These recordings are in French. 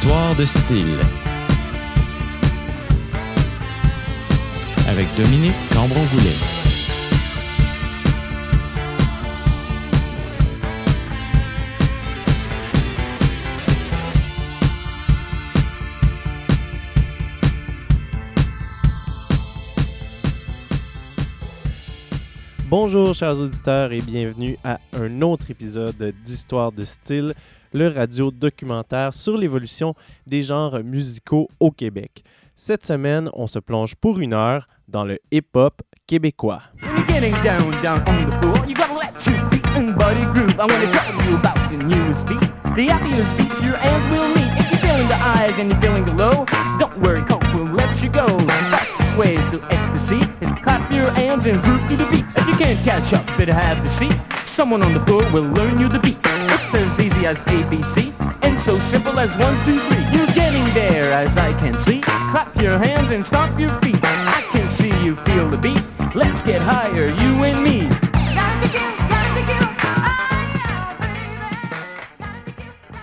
Histoire de style. Avec Dominique Cambron-Goulet. Bonjour chers auditeurs et bienvenue à un autre épisode d'Histoire de style, le radio documentaire sur l'évolution des genres musicaux au Québec. Cette semaine, on se plonge pour une heure dans le hip-hop québécois. It's as easy as ABC and so simple as one, two, three. You're getting there as I can see. Clap your hands and stomp your feet. I can see you feel the beat. Let's get higher. You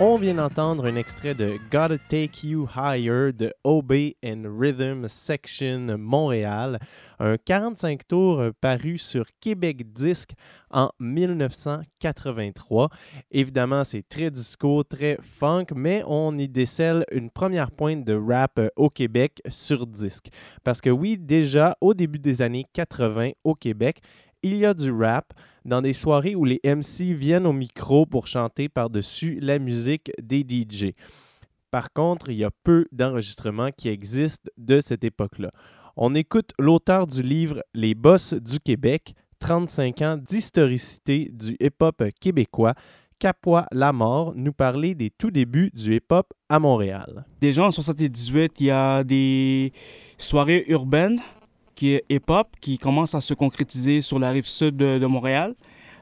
On vient d'entendre un extrait de Gotta Take You Higher de OB and Rhythm Section Montréal, un 45 tours paru sur Québec Disque en 1983. Évidemment, c'est très disco, très funk, mais on y décèle une première pointe de rap au Québec sur disque. Parce que oui, déjà au début des années 80 au Québec, il y a du rap dans des soirées où les MC viennent au micro pour chanter par-dessus la musique des DJ. Par contre, il y a peu d'enregistrements qui existent de cette époque-là. On écoute l'auteur du livre Les Boss du Québec, 35 ans d'historicité du hip-hop québécois, Capois Lamort, nous parler des tout débuts du hip-hop à Montréal. Déjà en 78, il y a des soirées urbaines qui est hip-hop, qui commence à se concrétiser sur la rive sud de, Montréal,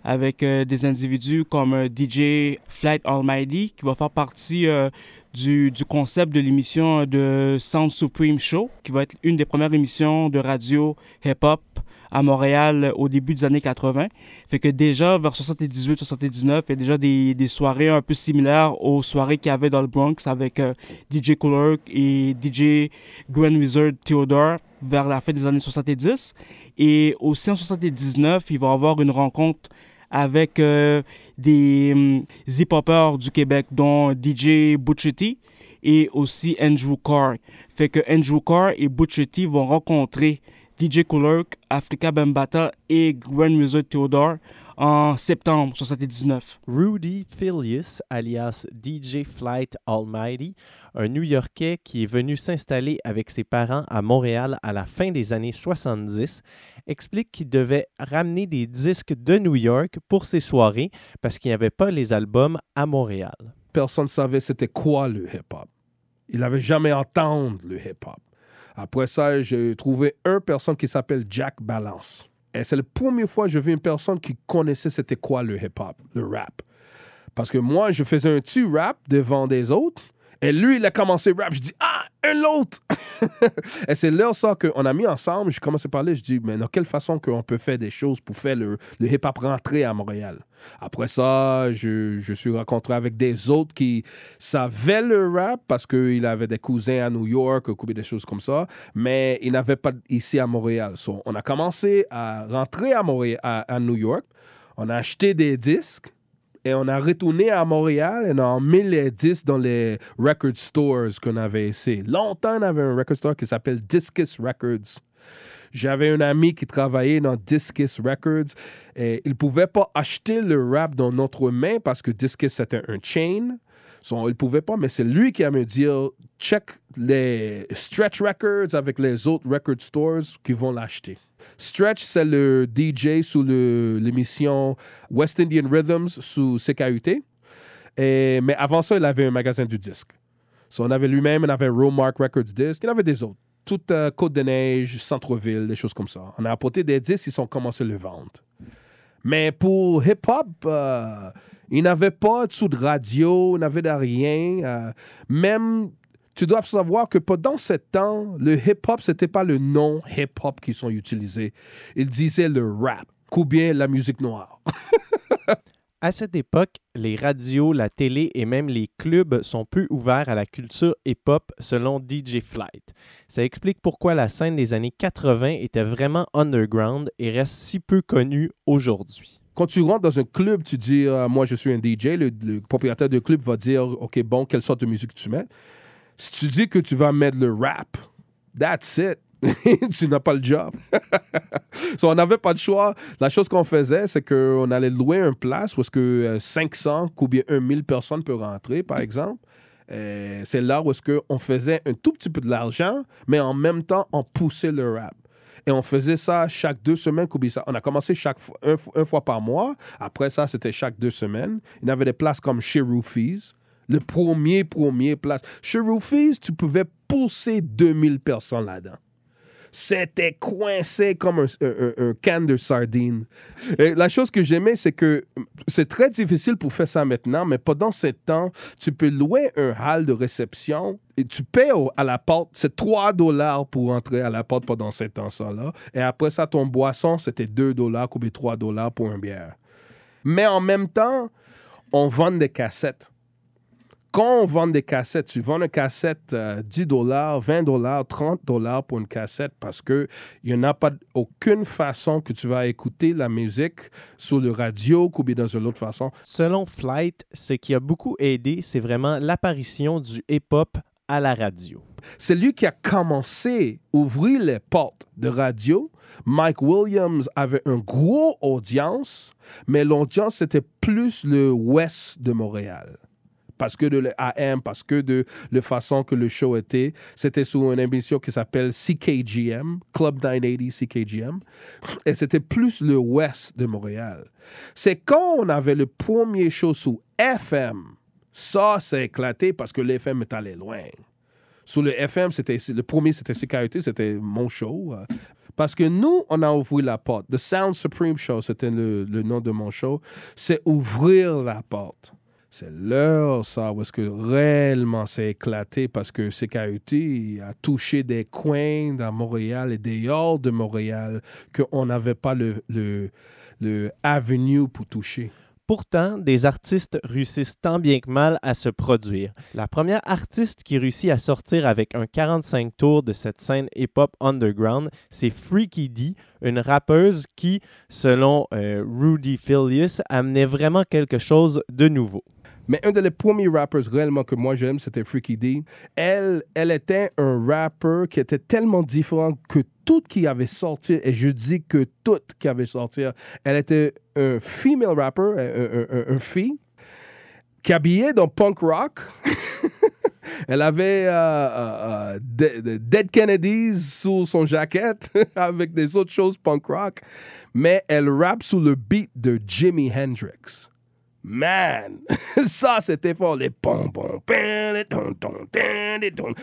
avec euh, des individus comme euh, DJ Flight Almighty, qui va faire partie euh, du, du, concept de l'émission de Sound Supreme Show, qui va être une des premières émissions de radio hip-hop à Montréal au début des années 80. Fait que déjà, vers 78-79, il y a déjà des, des, soirées un peu similaires aux soirées qu'il y avait dans le Bronx avec DJ Cooler et DJ Grand Wizard Theodore vers la fin des années 70. Et aussi en 79, il va avoir une rencontre avec euh, des um, hip-hoppers du Québec, dont DJ Butchetti et aussi Andrew Carr. Fait que Andrew Carr et Butchetti vont rencontrer DJ Kulurk, Africa Bambata et Grand Wizard Theodore en septembre 79. Rudy Philius, alias DJ Flight Almighty, un New-Yorkais qui est venu s'installer avec ses parents à Montréal à la fin des années 70, explique qu'il devait ramener des disques de New York pour ses soirées parce qu'il n'y avait pas les albums à Montréal. Personne ne savait c'était quoi le hip-hop. Il n'avait jamais entendu le hip-hop. Après ça, j'ai trouvé une personne qui s'appelle Jack Balance. Et c'est la première fois que je vu une personne qui connaissait c'était quoi le hip-hop, le rap. Parce que moi, je faisais un petit rap devant des autres. Et lui, il a commencé rap. Je dis, ah, un autre! et c'est là ça qu'on a mis ensemble. J'ai commencé à parler. Je dis, mais dans quelle façon qu'on peut faire des choses pour faire le, le hip-hop rentrer à Montréal? Après ça, je, je suis rencontré avec des autres qui savaient le rap parce qu'il avait des cousins à New York, des choses comme ça, mais ils n'avaient pas ici à Montréal. On a commencé à rentrer à, Montréal, à New York. On a acheté des disques et on a retourné à Montréal et les disques dans les record stores qu'on avait ici. Longtemps, on avait un record store qui s'appelle Discus Records. J'avais un ami qui travaillait dans Discus Records et il ne pouvait pas acheter le rap dans notre main parce que Discus c'était un chain. So, il ne pouvait pas, mais c'est lui qui a me dit check les Stretch Records avec les autres record stores qui vont l'acheter. Stretch, c'est le DJ sous l'émission West Indian Rhythms sous CKUT. Mais avant ça, il avait un magasin du disque. So, on avait lui-même, on avait Romark Records Disc, il avait des autres. Toute euh, Côte-de-Neige, Centre-Ville, des choses comme ça. On a apporté des disques, ils ont commencé à le vendre. Mais pour hip-hop, euh, il n'avait pas de sous de radio, il n'avait de rien. Euh, même tu dois savoir que pendant ce temps, le hip-hop, ce n'était pas le nom hip-hop qui sont utilisés. Ils disaient le rap, ou bien la musique noire. À cette époque, les radios, la télé et même les clubs sont peu ouverts à la culture hip-hop selon DJ Flight. Ça explique pourquoi la scène des années 80 était vraiment underground et reste si peu connue aujourd'hui. Quand tu rentres dans un club, tu dis euh, Moi, je suis un DJ. Le, le propriétaire du club va dire OK, bon, quelle sorte de musique tu mets? Si tu dis que tu vas mettre le rap, that's it. tu n'as pas le job. so, on n'avait pas de choix. La chose qu'on faisait, c'est qu'on allait louer une place où est-ce que euh, 500 ou bien 1000 personnes peuvent rentrer, par exemple. Euh, c'est là où est-ce qu'on faisait un tout petit peu de l'argent, mais en même temps, on poussait le rap. Et on faisait ça chaque deux semaines. On a commencé chaque fois, un fois par mois. Après ça, c'était chaque deux semaines. Il y avait des places comme chez Roofies. Le premier, premier place. Chez Roofies, tu pouvais pousser 2000 personnes là-dedans. C'était coincé comme un, un, un, un can de sardines. Et la chose que j'aimais, c'est que c'est très difficile pour faire ça maintenant, mais pendant ce temps, tu peux louer un hall de réception et tu payes à la porte, c'est 3 dollars pour entrer à la porte pendant cet temps-là. Et après ça, ton boisson, c'était 2 dollars ou bien 3 dollars pour un bière. Mais en même temps, on vend des cassettes. Quand on vend des cassettes, tu vends une cassette euh, 10 dollars, 20 dollars, 30 dollars pour une cassette parce que il n'y en a pas aucune façon que tu vas écouter la musique sur le radio ou bien dans une autre façon. Selon Flight, ce qui a beaucoup aidé, c'est vraiment l'apparition du hip-hop à la radio. C'est lui qui a commencé à ouvrir les portes de radio. Mike Williams avait une grosse audience, mais l'audience, c'était plus le ouest de Montréal. Parce que de l'AM, parce que de la façon que le show était. C'était sur une émission qui s'appelle CKGM, Club 980 CKGM. Et c'était plus le ouest de Montréal. C'est quand on avait le premier show sous FM, ça s'est éclaté parce que l'FM est allé loin. Sur le FM, c'était le premier, c'était CKUT, c'était mon show. euh, Parce que nous, on a ouvert la porte. The Sound Supreme Show, c'était le, le nom de mon show. C'est ouvrir la porte. C'est l'heure, ça, où est-ce que réellement c'est éclaté parce que CKUT a touché des coins dans Montréal et des hors de Montréal qu'on n'avait pas le, le, le avenue pour toucher. Pourtant, des artistes réussissent tant bien que mal à se produire. La première artiste qui réussit à sortir avec un 45 tours de cette scène hip-hop underground, c'est Freaky D, une rappeuse qui, selon euh, Rudy Filius, amenait vraiment quelque chose de nouveau. Mais un des premiers rappers réellement que moi j'aime, c'était Freaky D. Elle, elle était un rappeur qui était tellement différent que tout qui avait sorti, et je dis que tout qui avait sorti, elle était un female rapper, un, un, un, un fille, qui habillait dans punk rock. Elle avait euh, euh, euh, De- Dead Kennedys sous son jaquette avec des autres choses punk rock, mais elle rappe sous le beat de Jimi Hendrix. Man, ça c'était fort. Les ton.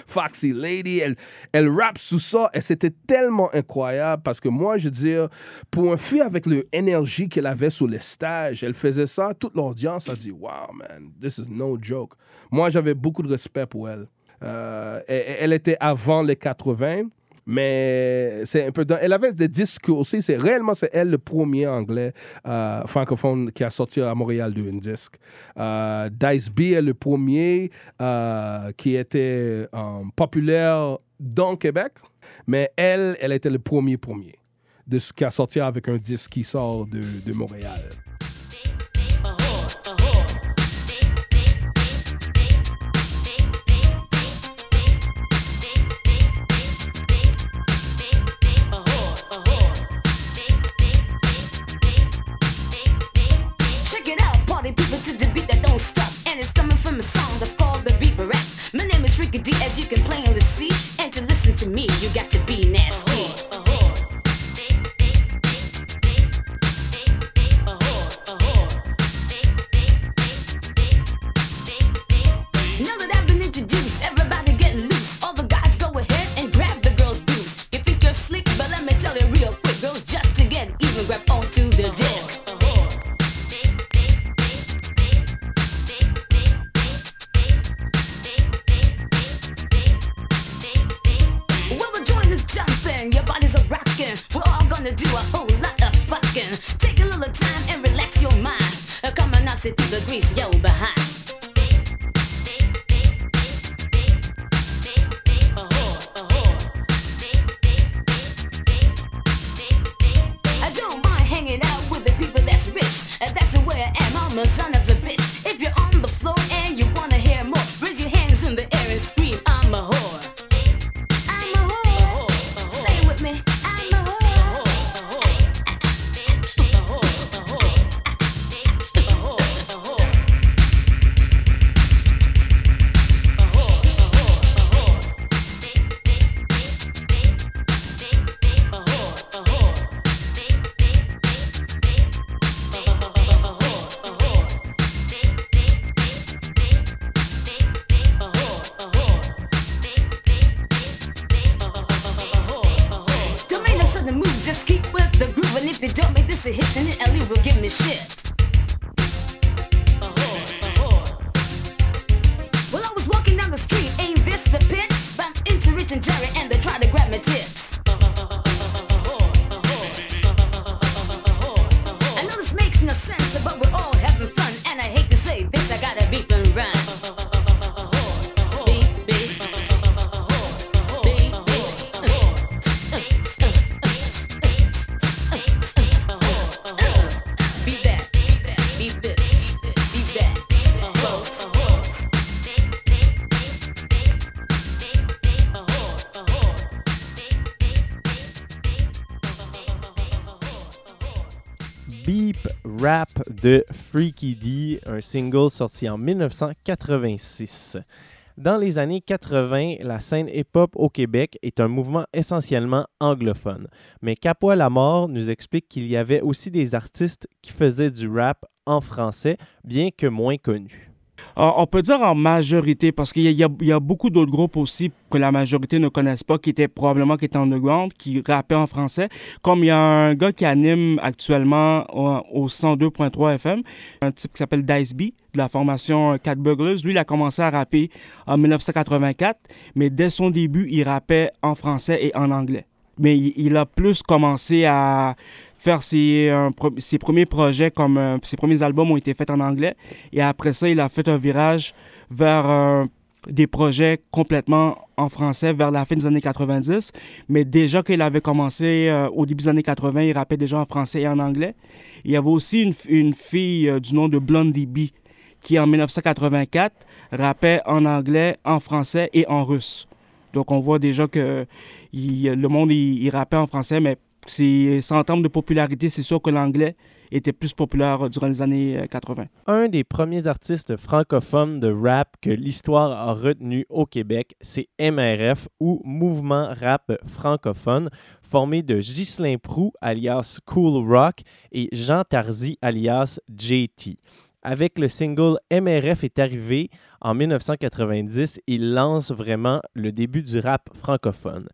Foxy Lady, elle, elle rappe sous ça et c'était tellement incroyable parce que moi, je veux dire, pour un fille avec l'énergie qu'elle avait sur les stages, elle faisait ça, toute l'audience a dit Wow, man, this is no joke. Moi, j'avais beaucoup de respect pour elle. Euh, elle, elle était avant les 80. Mais c'est un peu. Elle avait des disques aussi. C'est réellement c'est elle le premier anglais euh, francophone qui a sorti à Montréal d'un disque. Euh, Dice B est le premier euh, qui était populaire dans Québec, mais elle, elle était le premier premier de ce qui a sorti avec un disque qui sort de, de Montréal. De Freaky D, un single sorti en 1986. Dans les années 80, la scène hip-hop au Québec est un mouvement essentiellement anglophone. Mais Capois la mort nous explique qu'il y avait aussi des artistes qui faisaient du rap en français, bien que moins connus. Euh, on peut dire en majorité, parce qu'il y, a- beaucoup d'autres groupes aussi que la majorité ne connaissent pas, qui étaient probablement qui étaient underground, qui rappaient en français. Comme il y a un gars qui anime actuellement au, au 102.3 FM, un type qui s'appelle Dice B, de la formation Cat Burglars. Lui, il a commencé à rapper en 1984, mais dès son début, il rappait en français et en anglais. Mais il a plus commencé à faire ses, euh, ses premiers projets comme euh, ses premiers albums ont été faits en anglais. Et après ça il a fait un virage vers euh, des projets complètement en français vers la fin des années 90 mais déjà qu'il avait commencé au début des années 80 il rappait déjà en français et en anglais. Il y avait aussi une, une fille du nom de Blondie B qui en 1984 rappait en anglais en français et en russe. Donc on voit déjà que il- le monde il, il rappait en français mais c'est en termes de popularité, c'est sûr que l'anglais était plus populaire durant les années euh, 80. Un des premiers artistes francophones de rap que l'histoire a retenu au Québec, c'est MRF ou Mouvement Rap Francophone, formé de Ghislain Prou alias Cool Rock et Jean Tarzi alias JT. Avec le single MRF est arrivé en 1990, il lance vraiment le début du rap francophone.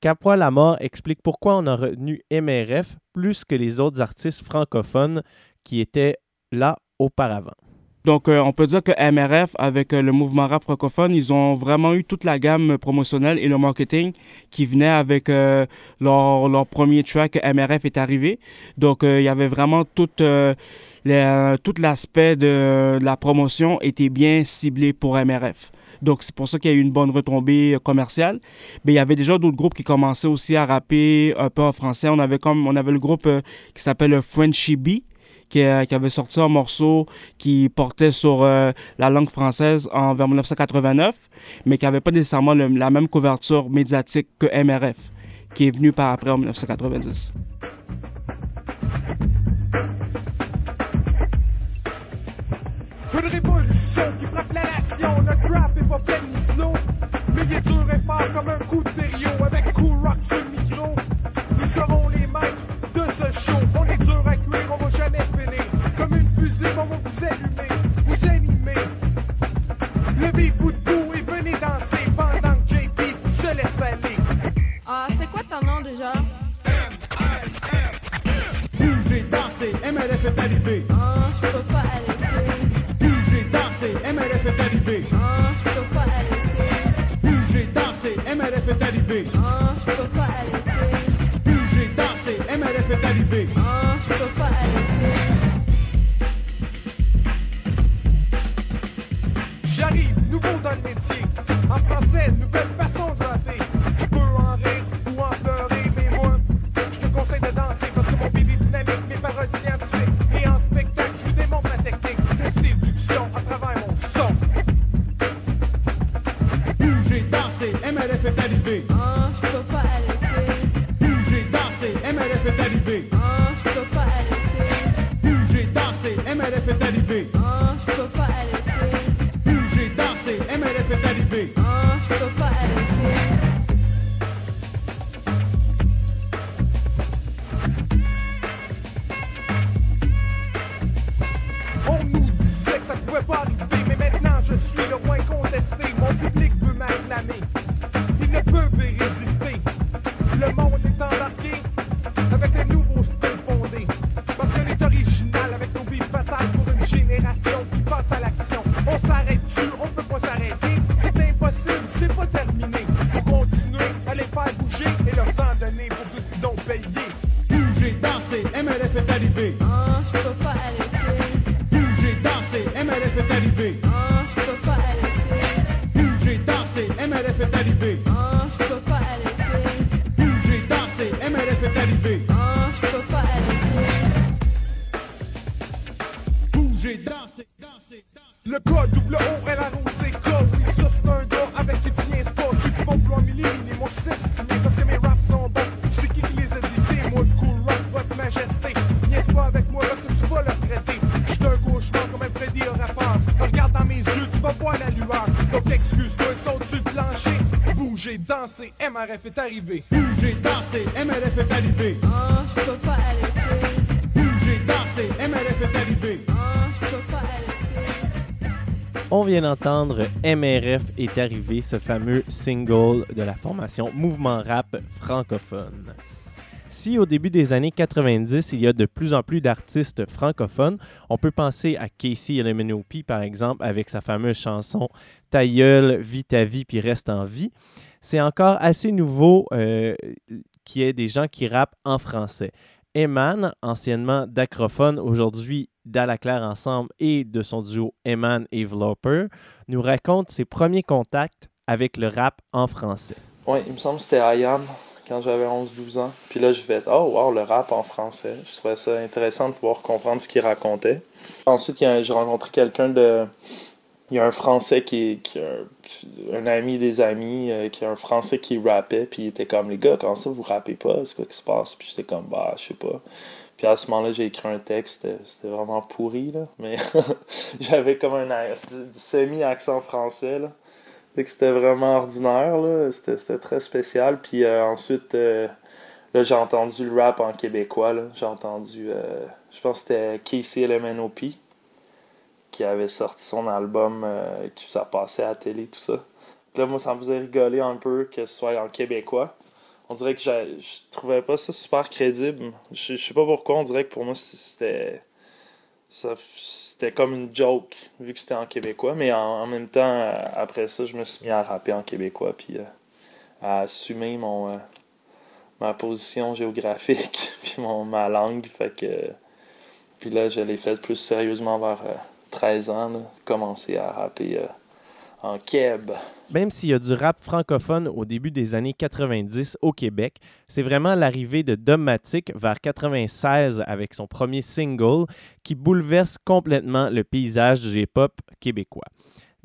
Capois Lamar explique pourquoi on a retenu MRF plus que les autres artistes francophones qui étaient là auparavant. Donc, euh, on peut dire que MRF, avec euh, le mouvement rap francophone, ils ont vraiment eu toute la gamme promotionnelle et le marketing qui venait avec euh, leur, premier track MRF est arrivé. Donc, euh, il y avait vraiment euh, tout l'aspect de, la promotion était bien ciblé pour MRF. Donc, c'est pour ça qu'il y a eu une bonne retombée euh, commerciale. Mais il y avait déjà d'autres groupes qui commençaient aussi à rapper un peu en français. On avait comme, on avait le groupe euh, qui s'appelle Frenchy Bee, qui, euh, avait sorti un morceau qui portait sur euh, la langue française en vers 1989, mais qui n'avait pas nécessairement la même couverture médiatique que MRF, qui est venu par après en 1990. Qui frappe la nation. Notre rap est pas plein de slow. Mais il est dur et fort comme un coup de stéréo. Avec cool rock sur le micro. Nous serons les maîtres de ce show. On est dur à cuire, on va jamais finir. Comme une fusée, on va vous allumer, vous animer. Levez-vous debout et venez danser pendant que JP se laisse aller. Ah, c'est quoi ton nom déjà? Bougez, dansez, MLF est arrivé. Ah, je peux pas arrêter. Est arrivé. Ah, je peux pas arrêter. Bougez, dansez, MLF est arrivé. Ah, je peux pas arrêter. Bougez, dansez, MLF est arrivé. Ah, je peux pas arrêter. J'arrive, nouveau dans le métier. En français, nouvelle façon de Danser, MRF est arrivé. Bouger, danser, MRF est arrivé. Ah, je peux pas arrêter. Bouger, danser, MRF est arrivé. Ah, je peux pas arrêter. On vient d'entendre MRF est arrivé, ce fameux single de la formation Mouvement Rap francophone. Si au début des années 90, il y a de plus en plus d'artistes francophones, on peut penser à Casey Elemenopi par exemple avec sa fameuse chanson Ta gueule, vis ta vie puis reste en vie. C'est encore assez nouveau euh, qu'il y ait des gens qui rappent en français. Eman, anciennement d'Acrophone, aujourd'hui d'Alaclaire Ensemble et de son duo Eman et nous raconte ses premiers contacts avec le rap en français. Ouais, il me semble que c'était IAM quand j'avais 11-12 ans. Puis là, je fait Oh, wow, le rap en français. Je trouvais ça intéressant de pouvoir comprendre ce qu'il racontait. Ensuite, j'ai rencontré quelqu'un de. Il y a un Français qui est, un, ami des amis, euh, qui est un Français qui rappait. Puis il était comme Les gars, comment ça vous rappez pas? C'est quoi qui se passe? Puis j'étais comme Bah, je sais pas. Puis à ce moment-là, j'ai écrit un texte. C'était vraiment pourri, là. Mais j'avais comme un semi-accent français, là. Que c'était vraiment ordinaire, là. C'était très spécial. Puis euh, ensuite, euh, là, j'ai entendu le rap en québécois. J'ai entendu, euh, je pense que c'était Casey LMNOP qui avait sorti son album, qui ça passait à la télé, tout ça. Puis là, moi, ça me faisait rigoler un peu que ce soit en québécois. On dirait que je trouvais pas ça super crédible. Je sais pas pourquoi, on dirait que pour moi, c'était c'était comme une joke vu que c'était en québécois mais en, même temps euh, après ça je me suis mis à rapper en québécois puis euh, à assumer mon euh, ma position géographique puis mon ma langue fait que puis là je l'ai fait plus sérieusement vers euh, 13 ans commencer à rapper en keb Même s'il y a du rap francophone au début des années 90 au Québec, c'est vraiment l'arrivée de Dogmatic vers 96 avec son premier single qui bouleverse complètement le paysage du hip-hop québécois.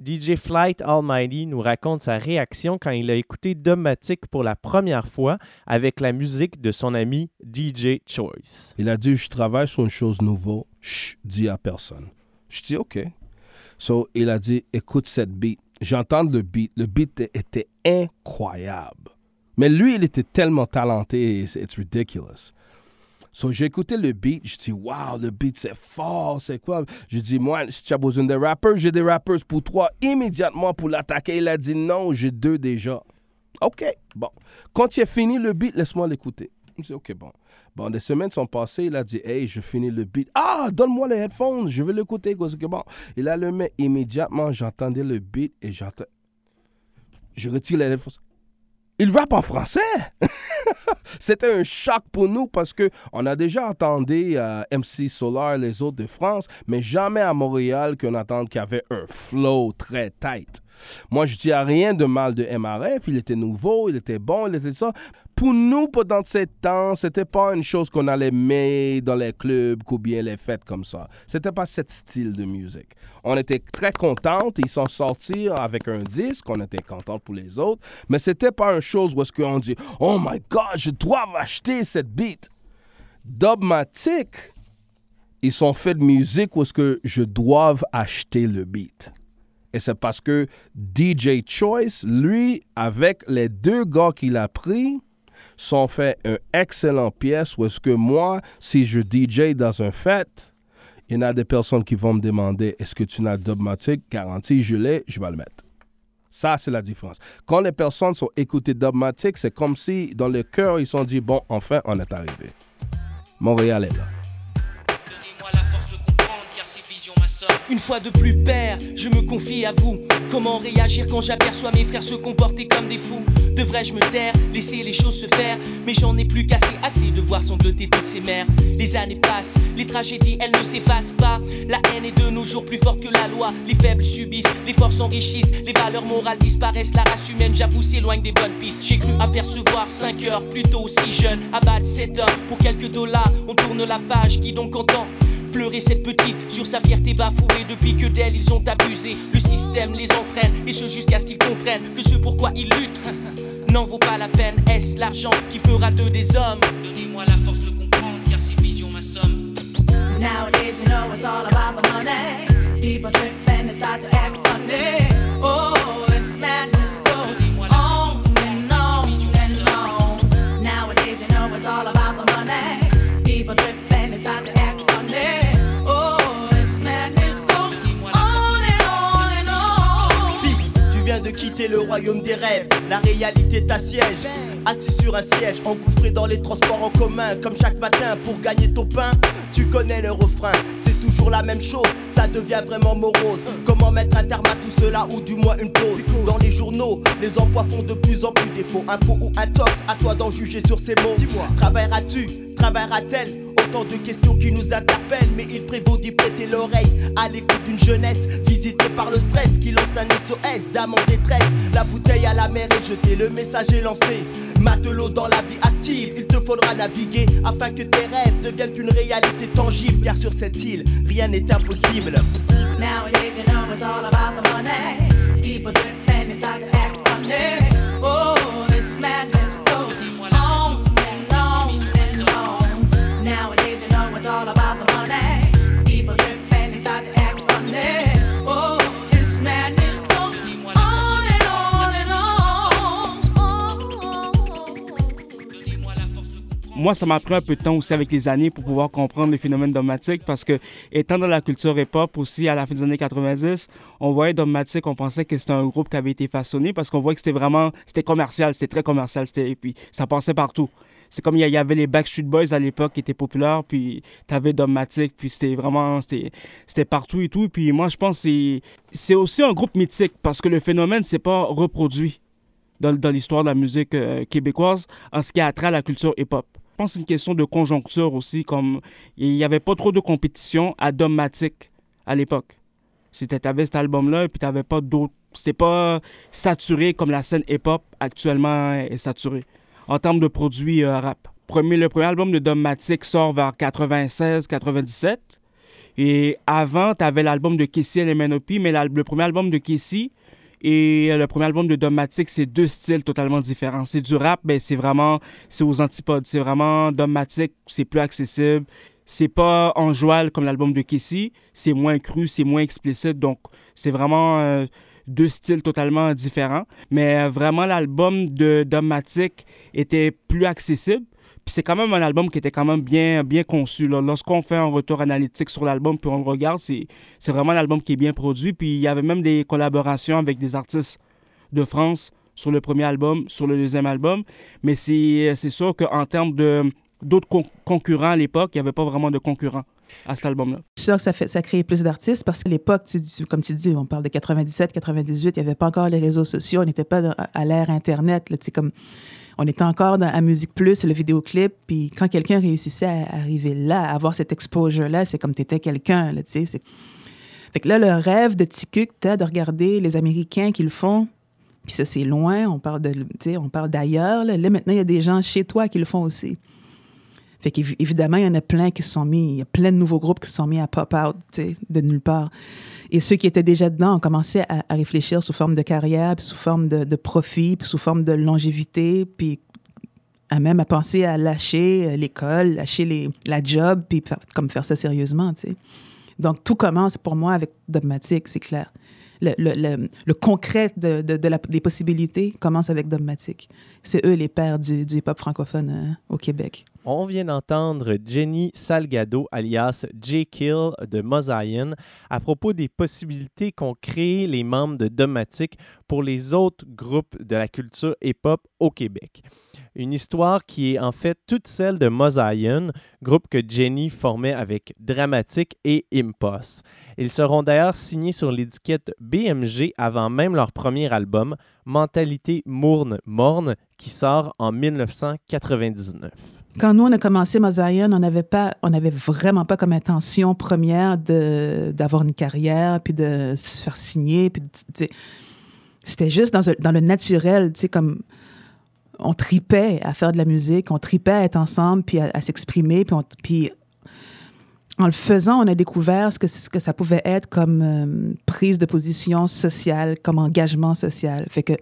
DJ Flight Almighty nous raconte sa réaction quand il a écouté Dogmatic pour la première fois avec la musique de son ami DJ Choice. Il a dit, je travaille sur une chose nouvelle, Chut, dis à personne. Je dis, OK. So, il a dit, écoute cette beat. J'entends le beat. Le beat était incroyable. Mais lui, il était tellement talenté, it's, ridiculous. So, écouté le beat, je dis, wow, le beat c'est fort, c'est quoi? Je dis, moi, si tu as besoin de rappers, j'ai des rappers pour toi immédiatement pour l'attaquer. Il a dit, non, j'ai deux déjà. OK, bon. Quand il a fini le beat, laisse-moi l'écouter. Je dis, OK, bon. Bon, des semaines sont passées, il a dit, hey, je finis le beat. Ah, donne-moi les headphones, je vais l'écouter. Bon, il a le met immédiatement, j'entendais le beat et j'entends. Je retire les headphones. Il rappe en français! C'était un choc pour nous parce que on a déjà entendu euh, MC Solar, les autres de France, mais jamais à Montréal qu'on entende qu'il y avait un flow très tight. Moi, je dis rien de mal de MRF. Il était nouveau, il était bon, il était ça. Pour nous, pendant ces temps, c'était pas une chose qu'on allait mettre dans les clubs ou bien les fêtes comme ça. C'était pas ce style de musique. On était très contents. Ils sont sortis avec un disque. On était contents pour les autres. Mais c'était pas une chose où est-ce qu'on dit « Oh my God, je dois acheter cette beat. » Dubmatic, ils sont faits de musique où est-ce que je dois acheter le beat. Et c'est parce que DJ Choice, lui, avec les deux gars qu'il a pris, sont fait une excellente pièce où est-ce que moi, si je DJ dans un fête, il y en a des personnes qui vont me demander est-ce que tu as Dubmatic Garantie, je l'ai, je vais le mettre. Ça, c'est la différence. Quand les personnes sont écoutées Dubmatic, c'est comme si dans le cœur, ils sont dit bon, enfin, on est arrivé. Montréal est là. Une fois de plus, père, je me confie à vous. Comment réagir quand j'aperçois mes frères se comporter comme des fous? Devrais-je me taire, laisser les choses se faire Mais j'en ai plus qu'assez, assez de voir sangloter toutes ces mères. Les années passent, les tragédies, elles ne s'effacent pas. La haine est de nos jours plus forte que la loi. Les faibles subissent, les forts s'enrichissent, les valeurs morales disparaissent. La race humaine, j'avoue, s'éloigne des bonnes pistes. J'ai cru apercevoir 5 heures plus tôt, si jeune. Abattre 7 heures pour quelques dollars. On tourne la page, qui donc entend Pleurer cette petite sur sa fierté bafouée depuis que d'elle ils ont abusé. Le système les entraîne et ce jusqu'à ce qu'ils comprennent que ce pourquoi ils luttent n'en vaut pas la peine. Est-ce l'argent qui fera d'eux des hommes? Donnez-moi la force de comprendre car ces visions m'assomment. Quitter le royaume des rêves. La réalité t'assiège. Assis sur un siège, engouffré dans les transports en commun. Comme chaque matin pour gagner ton pain. Tu connais le refrain, c'est toujours la même chose. Ça devient vraiment morose. Comment mettre un terme à tout cela ou du moins une pause? Dans les journaux, les emplois font de plus en plus défaut. Info ou intox, à toi d'en juger sur ces mots. Travailleras-tu? Travaillera-t-elle Autant de questions qui nous interpellent, mais il prévaut d'y prêter l'oreille à l'écoute d'une jeunesse visitée par le stress qui lance un SOS d'âme en détresse. La bouteille à la mer est jetée, le message est lancé. Matelot dans la vie active, il te faudra naviguer afin que tes rêves deviennent une réalité tangible. Car sur cette île, rien n'est impossible. Moi, ça m'a pris un peu de temps aussi avec les années pour pouvoir comprendre les phénomènes dogmatiques parce que, étant dans la culture hip-hop aussi à la fin des années 90, on voyait Dogmatic, on pensait que c'était un groupe qui avait été façonné parce qu'on voyait que c'était vraiment, c'était commercial, c'était très commercial, c'était, et puis ça passait partout. C'est comme il y avait les Backstreet Boys à l'époque qui étaient populaires, puis t'avais Dogmatic, puis c'était vraiment, c'était, partout et tout. Puis moi, je pense que c'est, c'est aussi un groupe mythique parce que le phénomène s'est pas reproduit dans, dans l'histoire de la musique euh, québécoise en ce qui a trait à la culture hip-hop. Je pense que c'est une question de conjoncture aussi, comme il n'y avait pas trop de compétition à Dogmatic à l'époque. C'était, t'avais cet album-là et puis t'avais pas d'autres... C'était pas saturé comme la scène hip-hop actuellement est saturée en termes de produits euh, rap. Premier, le premier album de Dogmatic sort vers 96-97. Et avant, tu avais l'album de Casey et MNOP, mais le premier album de Casey et euh, le premier album de Dogmatic, c'est deux styles totalement différents. C'est du rap, mais c'est vraiment, c'est aux antipodes. C'est vraiment Dogmatic, c'est plus accessible. C'est pas en joual comme l'album de Casey. C'est moins cru, c'est moins explicite. Donc, c'est vraiment euh, deux styles totalement différents. Mais euh, vraiment, l'album de Dogmatic était plus accessible. Puis c'est quand même un album qui était quand même bien, bien conçu. Lorsqu'on fait un retour analytique sur l'album, puis on le regarde, c'est, vraiment un album qui est bien produit. Puis il y avait même des collaborations avec des artistes de France sur le premier album, sur le deuxième album. Mais c'est, sûr qu'en termes d'autres con- concurrents à l'époque, il n'y avait pas vraiment de concurrents à cet album-là. Je suis sûre que ça, fait, ça plus d'artistes parce que l'époque, comme tu dis, on parle de 97, 98, il n'y avait pas encore les réseaux sociaux, on n'était pas à l'ère Internet. Comme, on était encore dans, à Musique Plus, le vidéoclip. Puis quand quelqu'un réussissait à arriver là, à avoir cette exposure-là, c'est comme tu étais quelqu'un. Fait que là, le rêve de t'as de regarder les Américains qui le font. Puis ça, c'est loin, on parle d'ailleurs. Là. Là, maintenant, il y a des gens chez toi qui le font aussi. Fait qu'évidemment, il y en a plein qui se sont mis, il y a plein de nouveaux groupes qui se sont mis à pop out, tu sais, de nulle part. Et ceux qui étaient déjà dedans ont commencé à, réfléchir sous forme de carrière, puis sous forme de, profit, puis sous forme de longévité, puis à même à penser à lâcher euh, l'école, lâcher la job, puis comme faire ça sérieusement, tu sais. Donc, tout commence pour moi avec Dogmatic, c'est clair. Le, concret des possibilités commence avec Dogmatic. C'est eux les pères du, du hip-hop francophone euh, au Québec. On vient d'entendre Jenny Salgado, alias J. Kill de Mosaïen, à propos des possibilités qu'ont créées les membres de Domatic pour les autres groupes de la culture hip-hop au Québec. Une histoire qui est en fait toute celle de Mosaïen, groupe que Jenny formait avec Dramatic et Impos. Ils seront d'ailleurs signés sur l'étiquette BMG avant même leur premier album, Mentalité Mourne Morne, qui sort en 1999. Quand nous, on a commencé Mosaïen, on n'avait pas, on vraiment pas comme intention première d'avoir une carrière, puis de se faire signer, puis c'était juste dans, le naturel, tu sais, comme on tripait à faire de la musique, on tripait à être ensemble, puis à, s'exprimer, puis, puis en le faisant, on a découvert ce que, ça pouvait être comme euh, prise de position sociale, comme engagement social. Fait que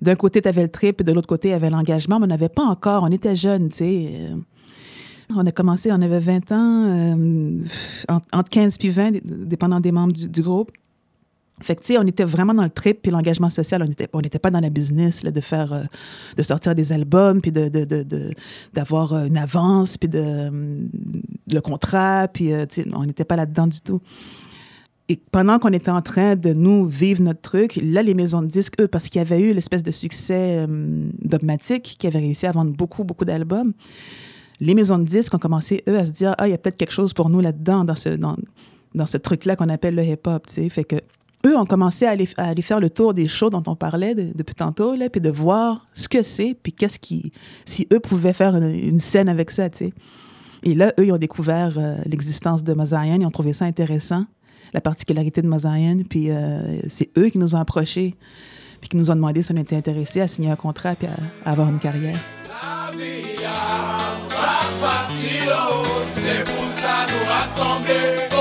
d'un côté, tu avais le trip, et de l'autre côté, il y avait l'engagement, mais on n'avait pas encore, on était jeunes, tu sais. euh, On a commencé, on avait 20 ans, euh, entre, entre 15 puis 20, dé- dépendant des membres du, groupe. Fait que, tu sais, on était vraiment dans le trip, puis l'engagement social, on n'était pas dans la business, de faire, de sortir des albums, puis de, de, de, d'avoir une avance, puis de, le contrat, puis, euh, on n'était pas là-dedans du tout. Et pendant qu'on était en train de nous vivre notre truc, là, les maisons de disques, eux, parce qu'il y avait eu l'espèce de succès euh, dogmatique, qui avait réussi à vendre beaucoup, beaucoup d'albums, les maisons de disques ont commencé, eux, à se dire, ah, il y a peut-être quelque chose pour nous là-dedans, dans ce, dans, dans ce truc-là qu'on appelle le hip-hop, tu sais. Fait que eux ont commencé à aller, à aller faire le tour des shows dont on parlait de- depuis tantôt, là, puis de voir ce que c'est, puis qu'est-ce qui... Si eux pouvaient faire une scène avec ça, tu sais. Et là, eux, ils ont découvert euh, l'existence de Mosaïen, ils ont trouvé ça intéressant, la particularité de Mosaïen, puis euh, c'est eux qui nous ont approchés, puis qui nous ont demandé si on était intéressés à signer un contrat, puis à, à avoir une carrière. C'est pour ça nous rassembler.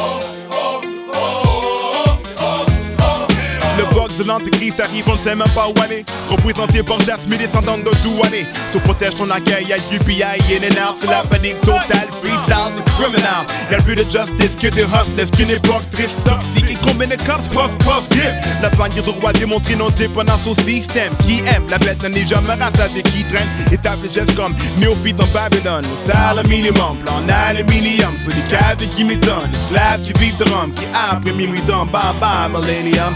De l'antéchrist arrive, on ne sait même pas où aller. Représenté par Jasmine, descendante de Douané. Se protège ton accueil, du UPI, and out, c'est la panique totale. Freestyle, criminal. Y'a plus de justice que des hustlers, qu'une époque triste, toxique. Et combien de cops, puff, puff, dip. La bannière de roi démontre non dépendance au système. Qui aime, la bête n'en est jamais rassasiée, qui traîne. Étape de gestes comme néophyte dans Babylone. Au salaire minimum, plan aluminium. Sur les de qui m'étonne. Esclaves qui vivent de rhum, qui après minuit dans bam bam, millennium.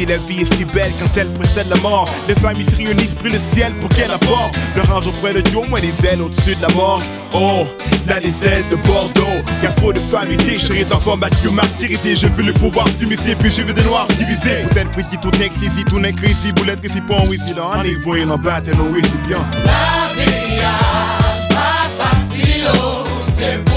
Si la vie est si belle quand elle précède la mort, les familles se réunissent, prient le ciel pour qu'elle apporte le range auprès de Dieu, moins les ailes au-dessus de la morgue. Oh, là les de Bordeaux, y'a trop de familles déchirées d'enfants battus, martyrisés. Je veux le pouvoir s'immiscer, puis je veux des noirs divisés. Peut-être tout n'est ici, tout n'est ici, boulette ici, pas ici, dans un niveau, il en bat, et non, oui, c'est bien. La vie pas facile, oh. c'est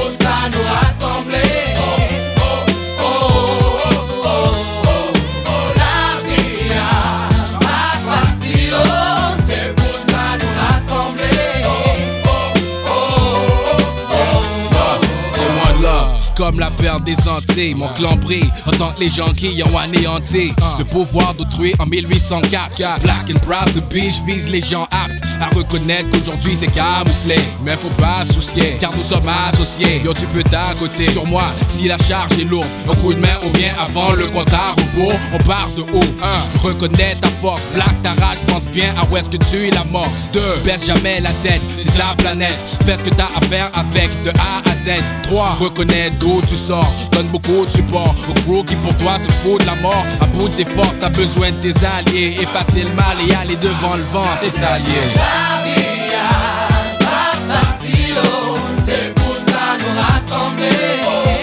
comme la perte des Antilles. Mon clan brille en tant que les gens qui ont anéanti le pouvoir d'autrui en 1804. Black and proud, the beach vise les gens aptes à reconnaître qu'aujourd'hui c'est camouflé. Mais faut pas soucier, car nous sommes associés. Yo, tu peux t'accoter sur moi si la charge est lourde. Un coup de main ou bien avant le compte à rebours. On part de haut. Un, reconnais ta force. Black, ta rage, pense bien à où est-ce que tu l'amorces. Deux, baisse jamais la tête, c'est ta planète. Fais ce que t'as à faire avec de A à Z. 3. Reconnais d'où tu sors, donne beaucoup de support au crew qui pour toi se fout de la mort. À bout de tes forces, t'as besoin de tes alliés. Effacer le mal et aller devant le vent, c'est s'allier. La vie a pas facile, oh. c'est pour ça nous rassembler.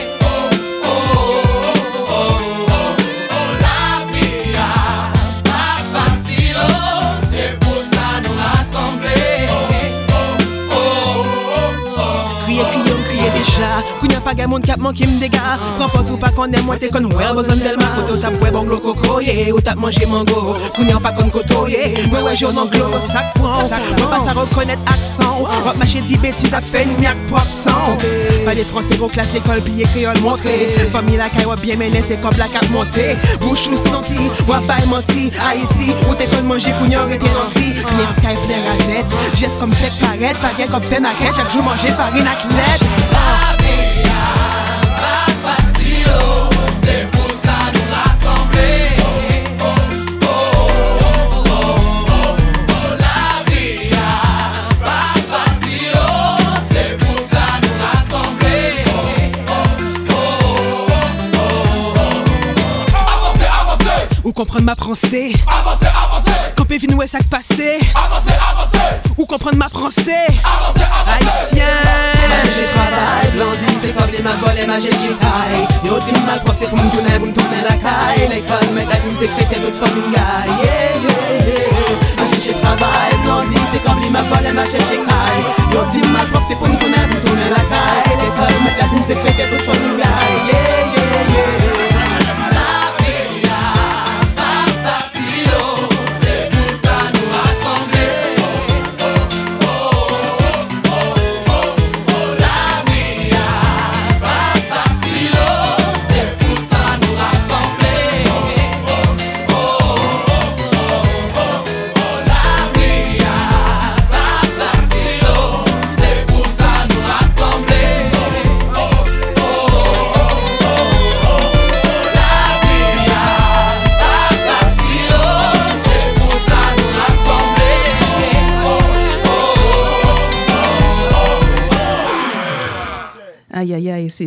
Pa gen moun kap ou pa konen mwen te kon wè bozon delma. Koto tap wè bon glo koko ye Ou tap manje mango. Kounya pa kon koto ye Mwen wè joun anglo sak pran Mwen pa sa rekonnet aksan. Wap mache di betiz ap fè nyak po absan Pa les français gros classe l'école piye créole montré Famille la kay bien mené c'est comme la carte montée Bouche ou senti Wap bay menti Haïti Ou te kon manje kounya rete nanti. Rien sky plein à tête Geste comme fait paraître Pas comme fait maquette Chaque jour manger farine comprendre ma français. Avancez, avancez. Camper vin ouais sac passé. Avancez, avancez. Ou comprendre ma français. Avancez, avancez. Haïtien. J'ai travail, blondine, c'est comme les ma volé, ma high. Yo, dis mal prof, c'est pour me tourner, pour me tourner la caille. L'école, mais la team secrétaire, toute famille, guy. Yeah, yeah, yeah. J'ai travail, blondine, c'est comme les ma volé, ma high. Yo, dis mal prof, c'est pour me tourner, pour me tourner la caille. L'école, mais la team secrétaire, toute famille, guy. Yeah, yeah, yeah.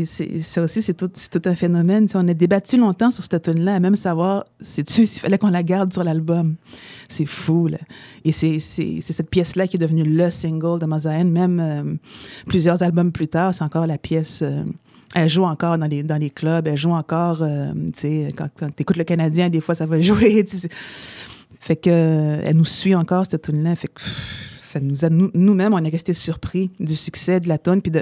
C'est, ça aussi, c'est tout, tout un phénomène. On a débattu longtemps sur cette tune-là, même savoir, s'il fallait qu'on la garde sur l'album. C'est fou, là. Et c'est, cette pièce-là qui est devenue le single de Mazaïen. Même euh, plusieurs albums plus tard, c'est encore la pièce. euh, elle joue encore dans les, dans les clubs, elle joue encore, euh, quand, quand tu écoutes le Canadien, des fois, ça va jouer. Fait que, elle nous suit encore, cette tune-là. Fait que, ça nous a, nous- nous-mêmes, on est restés surpris du succès de la tune, puis de,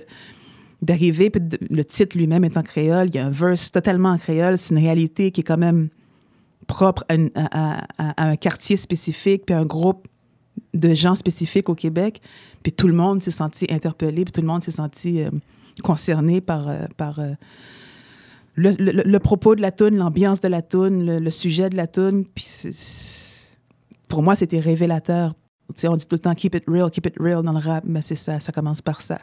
d'arriver, puis le titre lui-même est en créole, il y a un verse totalement en créole, c'est une réalité qui est quand même propre à, un quartier spécifique, puis un groupe de gens spécifiques au Québec, puis tout le monde s'est senti interpellé, puis tout le monde s'est senti euh, concerné par, euh, par euh, le, propos de la tune, l'ambiance de la tune, le, sujet de la tune, puis pour moi, c'était révélateur. Tu sais, on dit tout le temps « keep it real, keep it real » dans le rap, mais c'est ça, ça commence par ça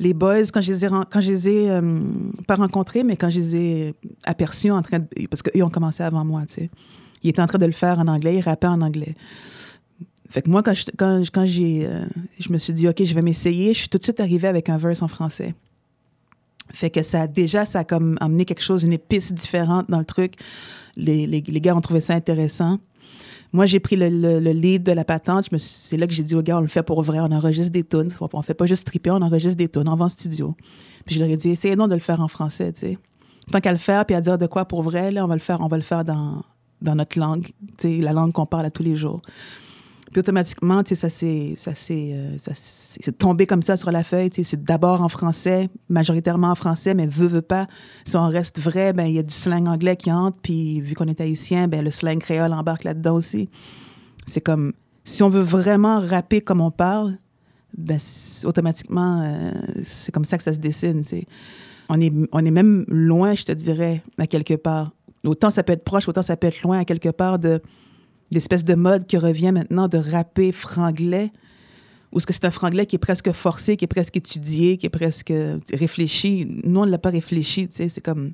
les boys, quand je les ai, les ai euh, pas rencontrés, mais quand je les ai aperçus en train de. Parce qu'eux ont commencé avant moi, tu sais. Ils étaient en train de le faire en anglais, ils rappaient en anglais. Fait que moi, quand, je, quand j'ai, euh, je me suis dit, OK, je vais m'essayer, je suis tout de suite arrivée avec un verse en français. Fait que ça, déjà, ça a comme amené quelque chose, une épice différente dans le truc. Les, les, les gars ont trouvé ça intéressant. Moi, j'ai pris le, le- le lead de la patente. C'est là que j'ai dit aux gars, on le fait pour vrai, on enregistre des tunes. On fait pas juste triper, on enregistre des tunes, on va en studio. Puis je leur ai dit, essayez donc de le faire en français, tu sais. Tant qu'à le faire, puis à dire de quoi pour vrai, là, on va le faire, on va le faire dans, dans notre langue, tu sais, la langue qu'on parle à tous les jours. Puis automatiquement, tu sais, ça s'est euh, tombé comme ça sur la feuille. C'est d'abord en français, majoritairement en français, mais veut, veut pas. Si on reste vrai, ben il y a du slang anglais qui entre, puis vu qu'on est haïtien, ben le slang créole embarque là-dedans aussi. C'est comme, si on veut vraiment rapper comme on parle, ben automatiquement, euh, c'est comme ça que ça se dessine, tu sais. On est, on est même loin, je te dirais, à quelque part. Autant ça peut être proche, autant ça peut être loin à quelque part de l'espèce de mode qui revient maintenant de rapper franglais, ou est-ce que c'est un franglais qui est presque forcé, qui est presque étudié, qui est presque réfléchi. Nous, on ne l'a pas réfléchi, tu sais, c'est comme...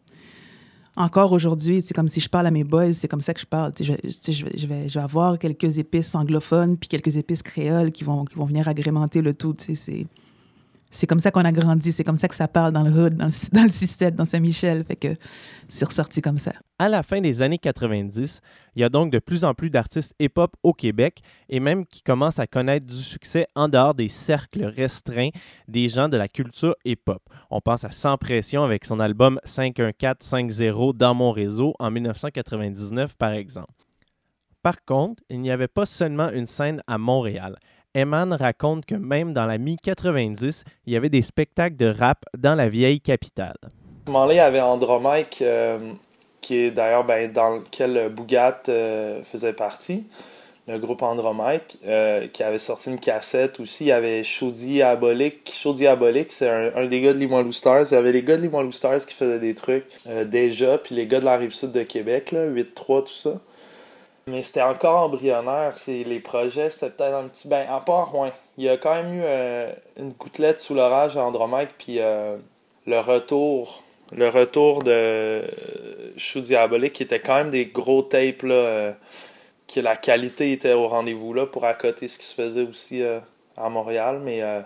Encore aujourd'hui, c'est comme si je parle à mes boys, c'est comme ça que je parle. Je, je vais, je, vais, je vais avoir quelques épices anglophones, puis quelques épices créoles qui vont, qui vont venir agrémenter le tout, c'est... C'est comme ça qu'on a grandi, c'est comme ça que ça parle dans le hood, dans le, dans le 6-7, dans Saint-Michel. Fait que c'est ressorti comme ça. À la fin des années 90, il y a donc de plus en plus d'artistes hip-hop au Québec et même qui commencent à connaître du succès en dehors des cercles restreints des gens de la culture hip-hop. On pense à Sans Pression avec son album 51450 dans mon réseau en 1999 par exemple. Par contre, il n'y avait pas seulement une scène à Montréal. Eman raconte que même dans la mi-90, il y avait des spectacles de rap dans la vieille capitale. À ce moment-là, il y avait Andromaque, euh, qui est d'ailleurs ben, dans lequel Bougat euh, faisait partie, le groupe Andromaque, euh, qui avait sorti une cassette aussi. Il y avait Chaudi Diabolique. Chaudi Diabolique, c'est un, des gars de Limoilou Stars. Il y avait les gars de Limoilou Stars qui faisaient des trucs euh, déjà, puis les gars de la rive sud de Québec, là, 8-3, tout ça. Mais c'était encore embryonnaire. C'est, les projets, c'était peut-être un petit. Ben, à part, ouais. Il y a quand même eu euh, une gouttelette sous l'orage à Andromaque, puis euh, le retour. Le retour de Chou Diabolique, qui était quand même des gros tapes, là, euh, que la qualité était au rendez-vous, là, pour accoter ce qui se faisait aussi euh, à Montréal. Mais euh,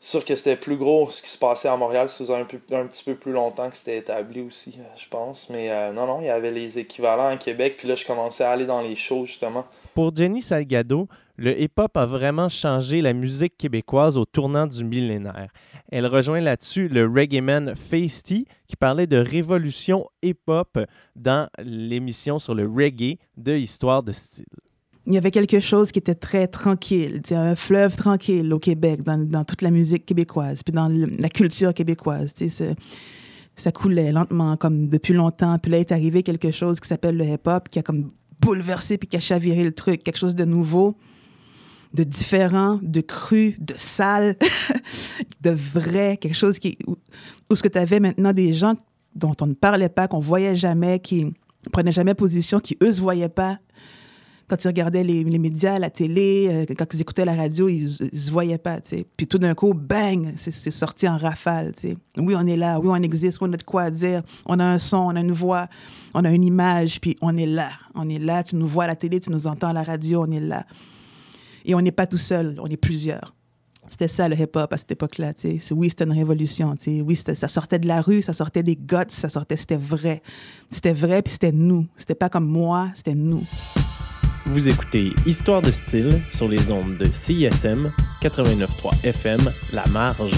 sûr que c'était plus gros ce qui se passait à Montréal. Ça faisait un, petit peu plus longtemps que c'était établi aussi, euh, je pense. Mais euh, non, non, il y avait les équivalents à Québec. Puis là, je commençais à aller dans les shows, justement. Pour Jenny Salgado, le hip-hop a vraiment changé la musique québécoise au tournant du millénaire. Elle rejoint là-dessus le reggae man Feisty qui parlait de révolution hip-hop dans l'émission sur le reggae de Histoire de style. Il y avait quelque chose qui était très tranquille, un fleuve tranquille au Québec, dans, dans toute la musique québécoise, puis dans la culture québécoise. ça coulait lentement, comme depuis longtemps. Puis là est arrivé quelque chose qui s'appelle le hip-hop, qui a comme bouleversé puis qui a chaviré le truc, quelque chose de nouveau, de différent, de cru, de sale, de vrai, quelque chose qui où, où ce que tu avais maintenant des gens dont on ne parlait pas, qu'on voyait jamais, qui prenaient jamais position, qui eux se voyaient pas quand ils regardaient les, médias, la télé, euh, quand ils écoutaient la radio, ils, ils se voyaient pas. Puis tout d'un coup, bang, c'est sorti en rafale, tu sais. Oui, on est là, oui, on existe, on a de quoi dire, on a un son, on a une voix, on a une image, puis on est là. On est là, tu nous vois à la télé, tu nous entends à la radio, on est là. Et on n'est pas tout seul, on est plusieurs. C'était ça le hip-hop à cette époque-là, Oui, c'était une révolution, tu sais. Oui, ça sortait de la rue, ça sortait des guts, ça sortait, c'était vrai. C'était vrai, puis c'était nous. C'était pas comme moi, c'était nous. Vous écoutez Histoire de style sur les ondes de CISM 89.3 FM La Marge.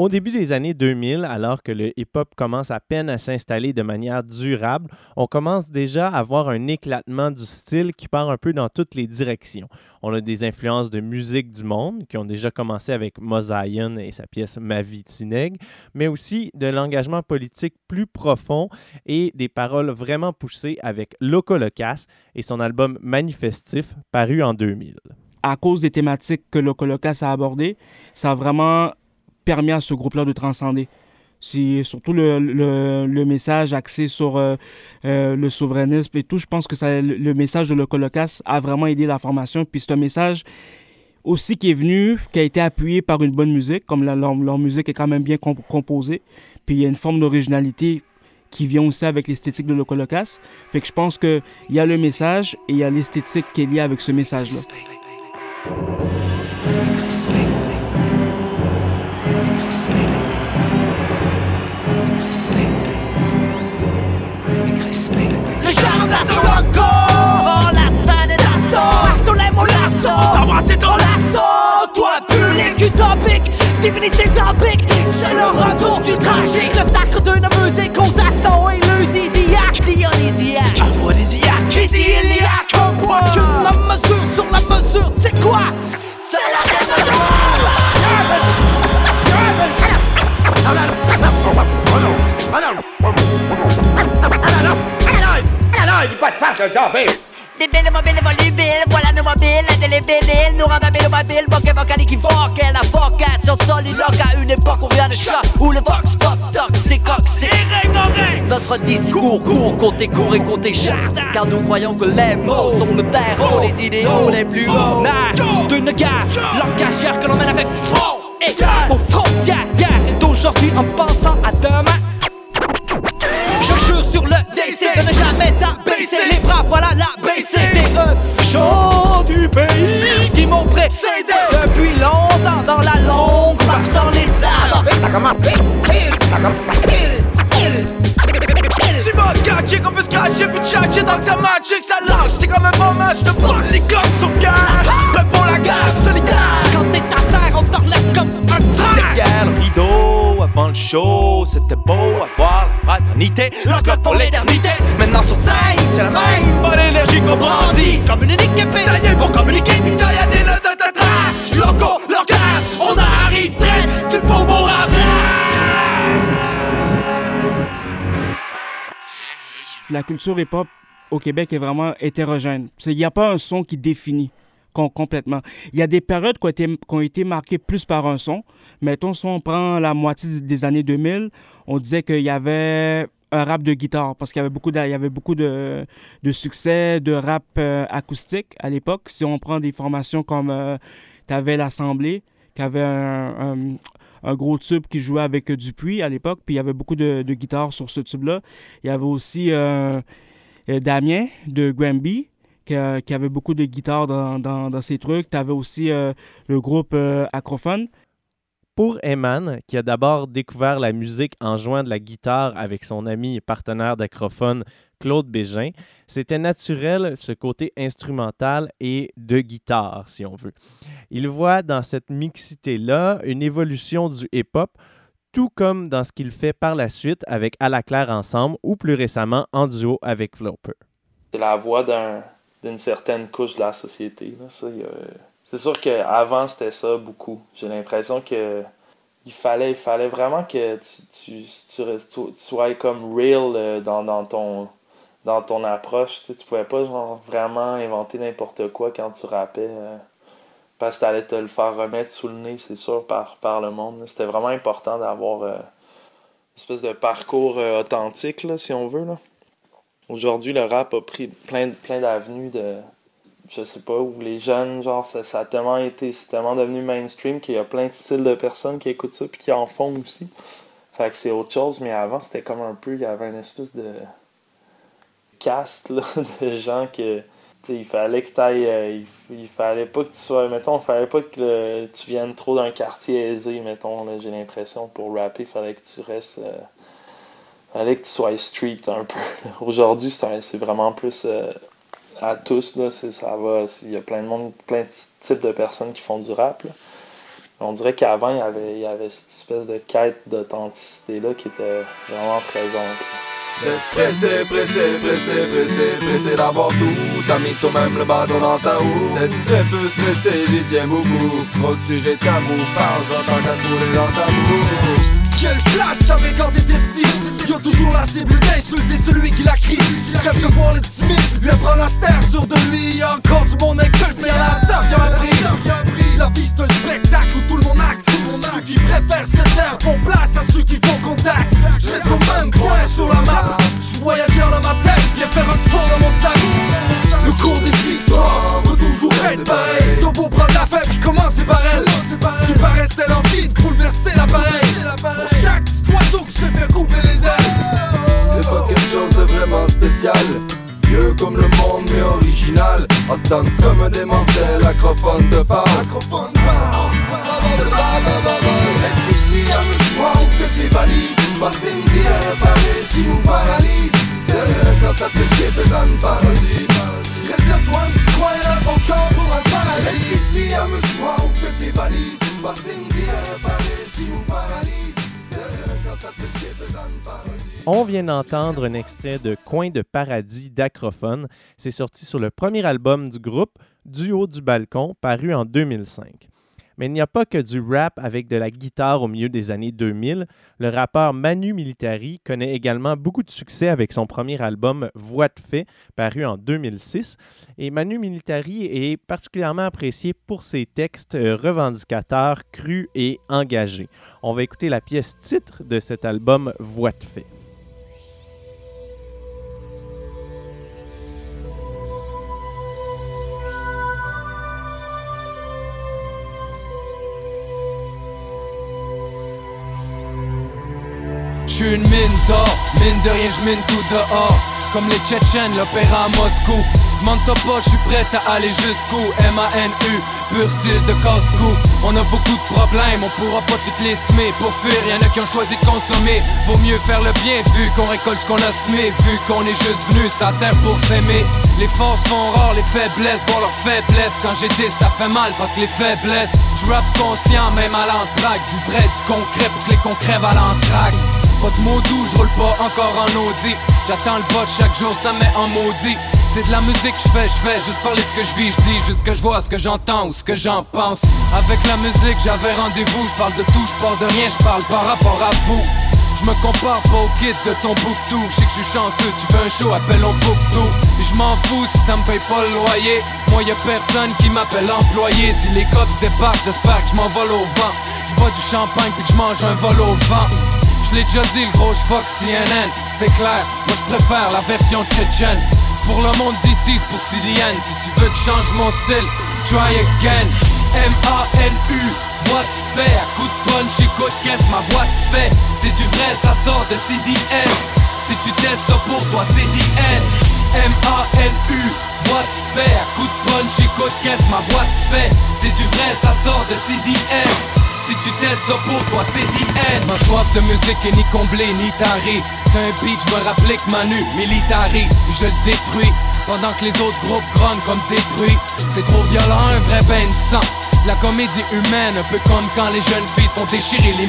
Au début des années 2000, alors que le hip-hop commence à peine à s'installer de manière durable, on commence déjà à voir un éclatement du style qui part un peu dans toutes les directions. On a des influences de musique du monde qui ont déjà commencé avec Mosaïen et sa pièce Ma vie mais aussi de l'engagement politique plus profond et des paroles vraiment poussées avec Loco Locas et son album Manifestif paru en 2000. à cause des thématiques que le Colocas a abordées, ça a vraiment permis à ce groupe-là de transcender. C'est surtout le, le, message axé sur euh, euh, le souverainisme et tout. Je pense que ça, le, message de le Colocas a vraiment aidé la formation. Puis c'est un message aussi qui est venu, qui a été appuyé par une bonne musique, comme leur, leur musique est quand même bien comp- composée. Puis il y a une forme d'originalité qui vient aussi avec l'esthétique de le Colocas. Fait que je pense qu'il y a le message et il y a l'esthétique qui est liée avec ce message-là. Divinité topique C'est le retour du tragique. Le sacre d'une musique aux accents et le ziziac Isyliaque Moi que la mesure sur la mesure C'est quoi? C'est la Débile, mobile, volubile, voilà nos mobiles, indélébile, nous rendent habiles, mobiles, vocal, vocal équivoque, la vocation soliloque à une époque où rien ne choque, où le vox pop toxique. Notre discours court, côté court et côté charte, car nous croyons que les mots sont le terreau des idéaux les plus hauts. Naire d'une guerre, langagère que l'on mène avec front et aux frontières, guerre est aujourd'hui en pensant à demain. Je ne jamais abaisser les bras, voilà la baisser des chauds du pays qui m'ont précédé depuis longtemps dans la longue marche dans les salles. Tu m'as catché qu'on peut scratcher puis tchatcher tant que ça matche et que ça lâche. C'est comme un bon match de ball, les coqs sont fiers. Même pour la guerre solitaire Quand t'es à terre, on t'enlève comme un frère. Le rideau, avant le show, c'était beau à voir la fraternité. L'encote pour l'éternité. Maintenant sur scène, c'est la même. Pas l'énergie qu'on brandit. Comme une équipe taillée pour communiquer. Y'a des notes de ta trace Loco, on arrive traite Tu faux beau la culture hip-hop au Québec est vraiment hétérogène. Il n'y a pas un son qui définit complètement. Il y a des périodes qui ont, été, qui ont été marquées plus par un son. Mettons, si on prend la moitié des années 2000, on disait qu'il y avait un rap de guitare parce qu'il y avait beaucoup de, il y avait beaucoup de, de succès de rap euh, acoustique à l'époque. Si on prend des formations comme tu avais l'Assemblée, qui avait un, un- gros tube qui jouait avec euh, Dupuis à l'époque, puis il y avait beaucoup de, de guitares sur ce tube-là. Il y avait aussi euh, euh, Damien de Granby qui, avait beaucoup de guitares dans, dans, dans ses trucs. Tu avais aussi euh, le groupe euh, Acrophone. Pour Eman, qui a d'abord découvert la musique en jouant de la guitare avec son ami et partenaire d'acrophone Claude Bégin, c'était naturel ce côté instrumental et de guitare, si on veut. Il voit dans cette mixité-là une évolution du hip-hop, tout comme dans ce qu'il fait par la suite avec À la Claire ensemble ou plus récemment en duo avec Flopper. C'est la voix d'un- d'une certaine couche de la société. C'est sûr qu'avant, c'était ça beaucoup. J'ai l'impression que il fallait, vraiment que tu, sois comme real euh, dans, ton dans ton approche. Tu, tu pouvais pas vraiment inventer n'importe quoi quand tu rappais. euh, parce que t'allais te le faire remettre sous le nez, c'est sûr, par, le monde. C'était vraiment important d'avoir euh, une espèce de parcours authentique, si on veut. Aujourd'hui, le rap a pris plein, plein d'avenues de. Je sais pas, où les jeunes, genre, ça, a tellement été. C'est tellement devenu mainstream qu'il y a plein de styles de personnes qui écoutent ça puis qui en font aussi. Fait que c'est autre chose, mais avant, c'était comme un peu. Il y avait une espèce de. caste, là, de gens que. tu sais, il fallait que t'ailles. euh, il, fallait pas que tu sois. Mettons, il fallait pas que tu viennes trop d'un quartier aisé, mettons, j'ai l'impression. Pour rapper, il fallait que tu restes. euh, fallait que tu sois street un peu. Aujourd'hui, c'est vraiment plus euh, à tous. Là, ça va. Il y a plein de monde, plein de types de personnes qui font du rap. là. On dirait qu'avant, il y avait, il y avait cette espèce de quête d'authenticité-là qui était vraiment présente. D'être pressé, pressé, pressé, pressé, pressé d'avoir tout T'as mis toi-même le bâton dans ta roue D'être très peu stressé, j'y tiens beaucoup Trop de sujets tabous, parle-en tant qu'à trouver dans ta bouche Quel flash t'avais quand t'étais petit. Y'a toujours la cible d'insulter celui qui la crie. Rêve de voir le timide, lui apprendre la star sur de lui. Y'a encore du monde inculte, mais y'a la star qui a La vie c'est un spectacle où tout le monde acte. Ceux qui préfèrent se taire font place à ceux qui font contact. Je reste au même point sur la map. Je voyageur dans ma tête, viens faire un tour dans mon sac. Le cours des histoires peut toujours être pareil. T'as beau prendre la fête commencer par elle. Tu paraissais l'envie de bouleverser l'appareil. Pour chaque oiseau que je fais couper les ailes. C'est pas quelque chose de vraiment spécial Comme le monde mais original. Entendre comme des mortels, acrophone de parle Reste ici, amuse-toi, on fait tes valises. Passer une vie à réparer ce nous paralyse. Sérieux quand ça te fait une parodie Réserve-toi un petit coin corps pour un paradis. Reste ici, amuse-toi, on fait tes valises. Passer une vie à réparer ce nous paralyse. Sérieux quand ça te fait une parodie On vient d'entendre un extrait de Coin de paradis d'Acrophone. C'est sorti sur le premier album du groupe, Du haut du balcon, paru en 2005. Mais il n'y a pas que du rap avec de la guitare au milieu des années 2000. Le rappeur Manu Militari connaît également beaucoup de succès avec son premier album Voix de fait, paru en 2006. Et Manu Militari est particulièrement apprécié pour ses textes euh, revendicateurs, crus et engagés. On va écouter la pièce titre de cet album Voix de fait. Une mine d'or, mine de rien j'mine tout dehors. Comme les Tchétchènes, l'opéra à Moscou Demande-toi pas, j'suis prêt à aller jusqu'où? M-A-N-U, pur style de casse-cou. On a beaucoup de problèmes, on pourra pas toutes les semer. Pour fuir, y'en a qui ont choisi de consommer. Vaut mieux faire le bien vu qu'on récolte ce qu'on a semé. Vu qu'on est juste venu la terre pour s'aimer. Les forces font rare, les faiblesses vont leur faiblesse. Quand j'ai dit ça fait mal parce que les faiblesses J'rappe conscient, même à l'entraque. Du vrai, du concret pour que les concrets à l'entraque pas de mots doux, je roule pas encore en Audi. J'attends le bot chaque jour, ça me met en maudit. C'est de la musique je fais, je fais juste parler ce que je vis, je dis juste ce que je vois, ce que j'entends ou ce que j'en pense. Avec la musique j'avais rendez-vous, je parle de tout, je parle de rien, je parle par rapport à vous. Je me compare pas au kid de ton tout Je sais que je suis chanceux, tu veux un show, appelle on tout Et je m'en fous si ça me paye pas le loyer. Moi y a personne qui m'appelle employé. Si les cops débarquent, j'espère que je m'envole au vent. Je bois du champagne puis que je mange un vol au vent. Je l'ai déjà dit, le gros fuck CNN, c'est clair, moi je préfère la version tchétchène. Pour le monde d'ici, pour CDN. Si tu veux que change mon style, try again. M-A-N-U, voix de à coup de punch, écoute qu'est-ce ma voix te fait? C'est du vrai, ça sort de CDN. Si tu testes ça pour toi, CDN. M-A-N-U, voix de fer, coup de punch, écoute qu'est-ce ma voix te fait? C'est du vrai, ça sort de CDM si tu testes ça pour toi, c'est DN Ma soif de musique est ni comblée ni tarée. T'as un beat, je me rappelais que Manu, militari. Je le détruis, pendant que les autres groupes grognent comme détruits. C'est trop violent, un vrai bain de sang. La comédie humaine, un peu comme quand les jeunes filles se font déchirer les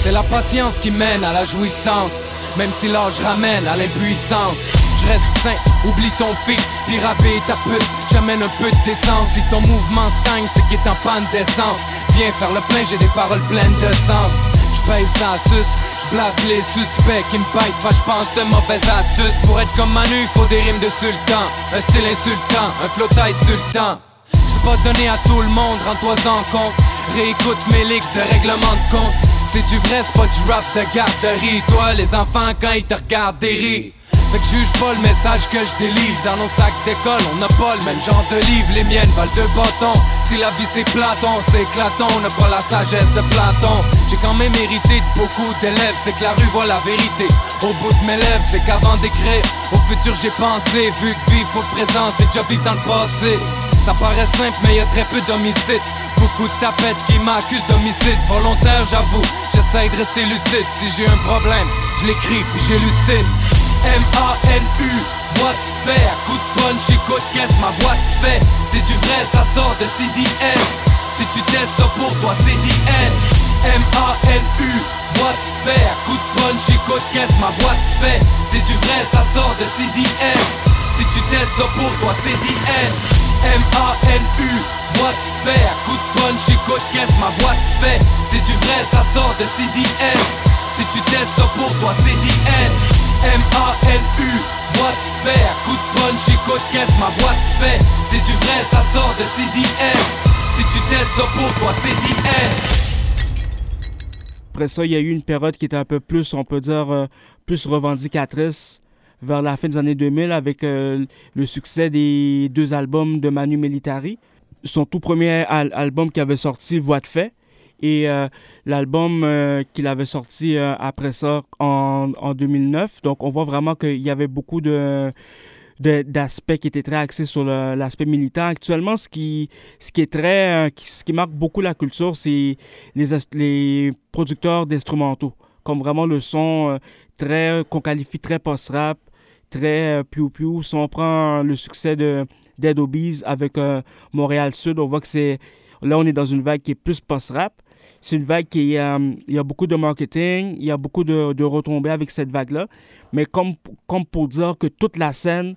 C'est la patience qui mène à la jouissance Même si l'âge ramène à l'impuissance. Je reste sain, oublie ton fil, piraber ta pute, j'amène un peu de décence. Si ton mouvement stagne, c'est qu'il est en panne d'essence. Viens faire le plein, j'ai des paroles pleines de sens. J'paye sans sus, j'blasse les suspects qui me baitent pas, j'pense de mauvaises astuces. Pour être comme Manu, faut des rimes de sultan, un style insultant, un flow tight sultan. C'est pas donné à tout le monde, rends-toi en compte. Réécoute mes licks de règlement de compte. C'est du vrai, c'est pas du rap de garderie. Toi, les enfants, quand ils te regardent, des rires. Fait que juge pas le message que je délivre. Dans nos sacs d'école, on n'a pas le même genre de livre. Les miennes valent deux bâtons. Si la vie c'est Platon, c'est éclatant. On n'a pas la sagesse de Platon. J'ai quand même hérité de beaucoup d'élèves. C'est que la rue voit la vérité. Au bout de mes lèvres, c'est qu'avant d'écrire. Au futur j'ai pensé Vu que vivre pour le présent, c'est déjà vivre dans le passé. Ça paraît simple mais y a très peu d'homicides. Beaucoup de tapettes qui m'accusent d'homicide. Volontaire j'avoue, j'essaie de rester lucide. Si j'ai un problème, je l'écris puis j'élucide M-A-N-U, voix de fer, coup de punch, écoute qu'est-ce ma voix te fait? C'est du vrai, ça sort de CDN Si tu testes ça pour toi, c'est DN M-A-N-U, voix de fer, coup de punch, écoute qu'est-ce ma voix te fait? C'est du vrai, ça sort de CDN Si tu testes ça pour toi, c'est DN M-A-N-U, voix de fer, coup de punch, écoute qu'est-ce ma voix te fait? C'est du vrai, ça sort de CDN Si tu testes ça pour toi, c'est DN M-A-N-U, voix de fer, coup de punch, écoute qu'est-ce ma voix te fait? C'est du vrai, ça sort de CDM Si tu testes ça pour toi, DN Après ça, il y a eu une période qui était un peu plus, on peut dire, euh, plus revendicatrice vers la fin des années 2000 avec euh, le succès des deux albums de Manu Militari. Son tout premier al- album qui avait sorti, Voix de fait, et euh, l'album euh, qu'il avait sorti euh, après ça en, en 2009. Donc on voit vraiment qu'il y avait beaucoup de d'aspects qui étaient très axés sur l'aspect militaire. Actuellement, ce qui, ce qui est très, ce qui marque beaucoup la culture, c'est les, les producteurs d'instrumentaux, comme vraiment le son très, qu'on qualifie très post-rap, très piou-piou. Si on prend le succès de Dead Obies avec Montréal Sud, on voit que c'est, là, on est dans une vague qui est plus post-rap. C'est une vague qui, euh, a beaucoup de marketing, il y a beaucoup de, retombées avec cette vague-là. Mais comme, pour dire que toute la scène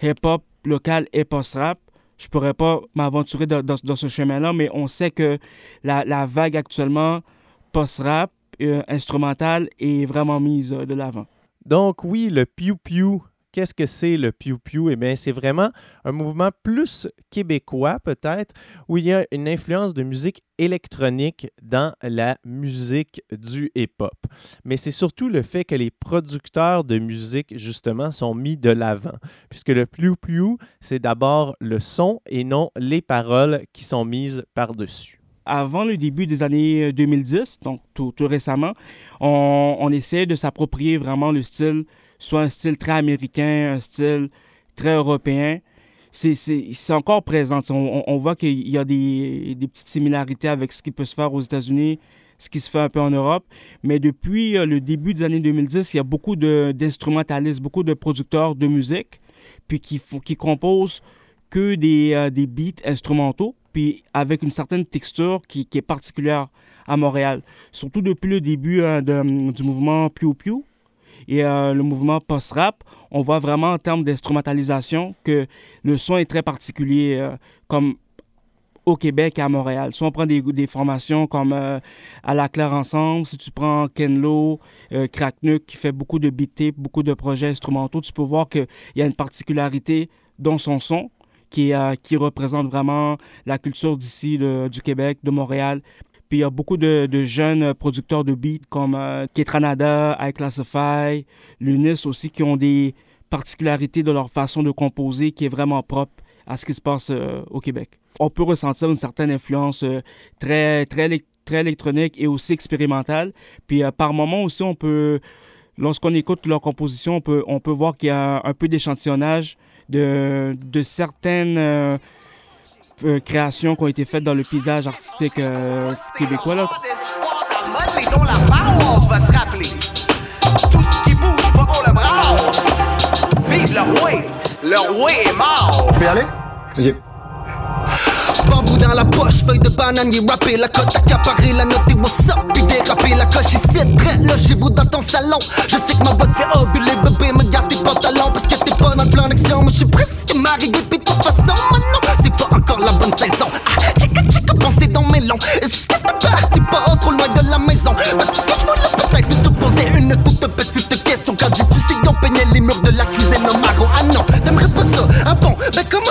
hip-hop locale est post-rap, je pourrais pas m'aventurer dans, ce chemin-là, mais on sait que la, vague actuellement post-rap, euh, instrumentale, est vraiment mise euh, de l'avant. Donc oui, le Pew, qu'est-ce que c'est le Pew? Eh bien, c'est vraiment un mouvement plus québécois peut-être, où il y a une influence de musique électronique dans la musique du hip-hop. Mais c'est surtout le fait que les producteurs de musique, justement, sont mis de l'avant, puisque le Pew, c'est d'abord le son et non les paroles qui sont mises par-dessus. avant le début des années euh, 2010, donc tout, tout récemment, on, on essayait de s'approprier vraiment le style, soit un style très américain, un style très européen. C'est- C'est c'est encore présent. On, on- voit qu'il y a des, des petites similarités avec ce qui peut se faire aux États-Unis, ce qui se fait un peu en Europe. Mais depuis euh, le début des années 2010, il y a beaucoup de- d'instrumentalistes, beaucoup de producteurs de musique, puis qui, qui composent que des, euh, des beats instrumentaux, puis avec une certaine texture qui, qui est particulière à Montréal. Surtout depuis le début euh, de- du mouvement Pew Pew et euh, le mouvement post-rap, on voit vraiment en termes d'instrumentalisation que le son est très particulier, euh, comme au Québec et à Montréal. Si on prend des, formations comme euh, À la Claire Ensemble, si tu prends Ken Lo, euh, qui fait beaucoup de beat tape, beaucoup de projets instrumentaux, tu peux voir qu'il y a une particularité dans son son qui, représente vraiment la culture d'ici, du Québec, de Montréal. Puis il y a beaucoup de, jeunes producteurs de beats comme euh, Ketranada, iClassify, Lunis aussi, qui ont des particularités de leur façon de composer qui est vraiment propre à ce qui se passe euh, au Québec. On peut ressentir une certaine influence euh, très, très, très électronique et aussi expérimentale. Puis euh, par moments aussi, on peut lorsqu'on écoute leur composition, on peut, on peut voir qu'il y a un peu d'échantillonnage de, de certaines euh, créations qui ont été faites dans le paysage artistique euh, québécois. Là. Vive le roi, le roi est mort. Je peux y aller? Ok. Dans la poche, feuille de banane, y rappé la cote accaparée, la note et what's up, puis déraper la coche ici, très là chez vous dans ton salon. Je sais que ma voix te fait ovuler, bébé, me garde tes pantalons parce que t'es pas dans le plan d'action. Moi je suis presque marié, puis de toute façon, maintenant, c'est pas encore la bonne saison. Ah, tchica tchica, pensez dans mes longs. Est-ce que t'es parti pas trop loin de la maison? Parce que je voulais peut-être te poser une toute petite question. Quand tu sais, on peignait les murs de la cuisine au maro. Ah non, t'aimerais pas ça? Ah bon, ben comment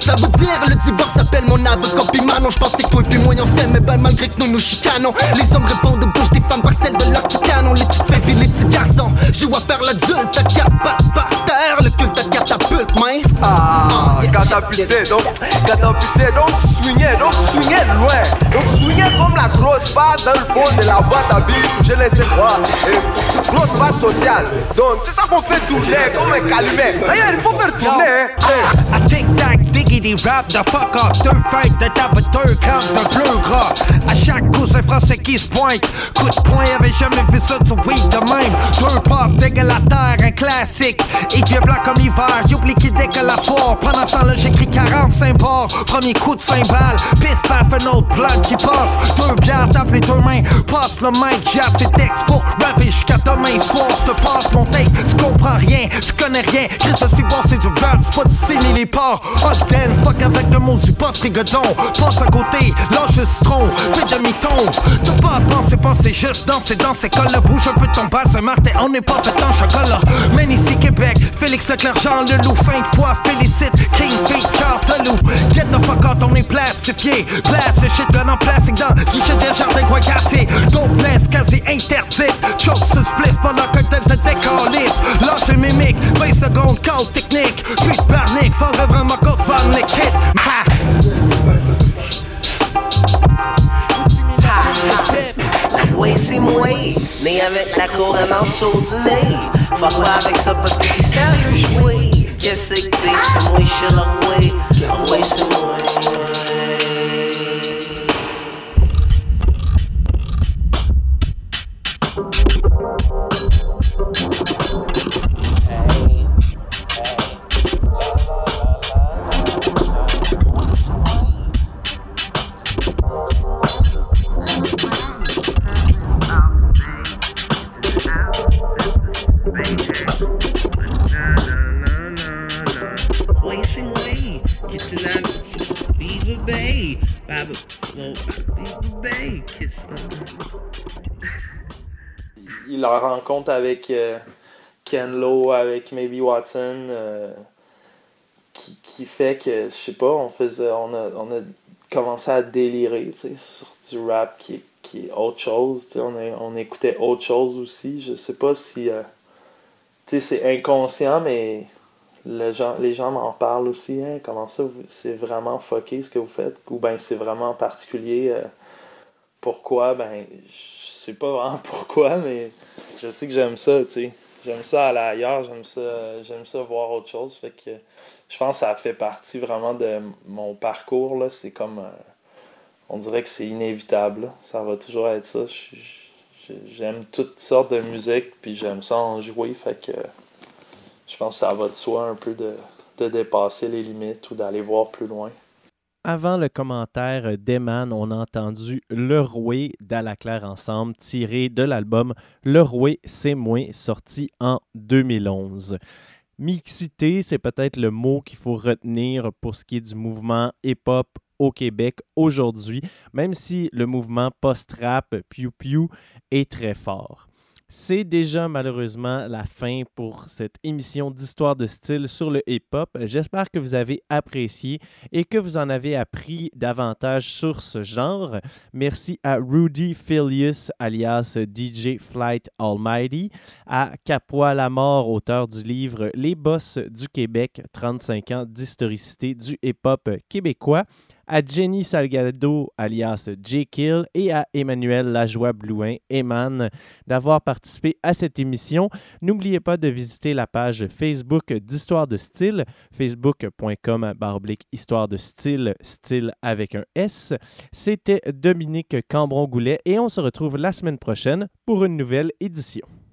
ça? Veut dire le divorce s'appelle mon avocat puis Manon. J'pensais que toi et puis moi on s'aime, mais ben malgré que nous nous chicanons. Les hommes répondent aux bouches des femmes par celle de leur canon. Les petites filles les petits garçons. Joue à faire l'adulte, à quatre pattes par terre. Le culte à catapulte, man. Ah, catapulté, donc, catapulté, donc tu swingais, donc de loin. Donc tu swingais comme la grosse passe dans le fond de la boîte à billes, j'ai laissé voir. Et grosse passe sociale. Donc c'est ça qu'on fait tourner comme un calumet. D'ailleurs, il faut faire tourner. hein. I tic tac, diggity rap, the fuck off, deux fêtes de tape, deux grammes de bleu gras. À chaque coup, c'est français qui se pointe. Coup de poing, avait jamais vu ça du weed de même. Deux puffs, dégueule la terre, un classique. Et vieux blanc comme l'hiver, y'oublie qui dégueule la soir. Pendant j'écris 45 bars. Premier coup de 5 balles, pif paf, un autre blanc qui passe. Deux bières, tape les deux mains, passe le mic, j'ai assez de texte pour rapper jusqu'à demain soir. Je te passe mon connais rien. Ça c'est bon, c'est du rap, c'est pas du ciné les. Hot den, fuck avec le mot du boss rigodon. Passe à côté, lâche le citron, fais demi-ton. T'as pas à penser, penser juste danser dans ces cols Bouge un peu ton bas, c'est Martin, on n'est pas fait en chocolat. Men ici Québec, Félix Leclerc, Jean Leloup, cinq fois félicite, King Feet, Cartelou. Get the fuck out, on est plastifié. Glace, le shit gun en plastique dans guichet des jardins, quoi casser. Dopeness quasi interdite. Choke ce spliff pendant que t'es de décalisse. Lâche le mimique, 20 secondes, code technique. Puis de barnique, faudrait vraiment qu'on te. Ha! Way c'est moi, né avec la couronne sur du nez. Fuck pas avec ça parce que c'est sérieux joué. Qu'est-ce que c'est moi, je way. La way c'est moi. Leur rencontre avec euh, Ken Lo, avec Maybe Watson, euh, qui, qui fait que, je sais pas, on faisait, on a, on a commencé à délirer, sur du rap qui est, qui autre chose, on, a- on écoutait autre chose aussi, je sais pas si, euh, c'est inconscient, mais gens, les gens m'en parlent aussi, hein, comment ça, c'est vraiment fucké ce que vous faites, ou ben c'est vraiment particulier, euh, pourquoi, ben, je sais pas vraiment pourquoi, mais je sais que j'aime ça, tu sais. J'aime ça aller ailleurs, j'aime ça, j'aime ça voir autre chose. Fait que je pense que ça fait partie vraiment de mon parcours, là. C'est comme. euh, on dirait que c'est inévitable. Ça va toujours être ça. J'aime toutes sortes de musique, puis j'aime ça en jouer. Fait que je pense que ça va de soi un peu de, de dépasser les limites ou d'aller voir plus loin. Avant le commentaire d'Eman, on a entendu Le Roué d'Alaclaire Ensemble, tiré de l'album Le Roué, c'est moi, sorti en 2011. Mixité, c'est peut-être le mot qu'il faut retenir pour ce qui est du mouvement hip-hop au Québec aujourd'hui, même si le mouvement post-rap Pew Pew est très fort. C'est déjà malheureusement la fin pour cette émission d'histoire de style sur le hip-hop. J'espère que vous avez apprécié et que vous en avez appris davantage sur ce genre. Merci à Rudy Filius, alias DJ Flight Almighty, à Capois Lamort, auteur du livre Les Boss du Québec, 35 ans d'historicité du hip-hop québécois, à Jenny Salgado, alias J. Kill, et à Emmanuel Lajoie Blouin, Eman, d'avoir participé à cette émission. N'oubliez pas de visiter la page Facebook d'Histoire de style, facebook.com baroblique Histoire de style, style avec un S. C'était Dominique Cambron-Goulet et on se retrouve la semaine prochaine pour une nouvelle édition.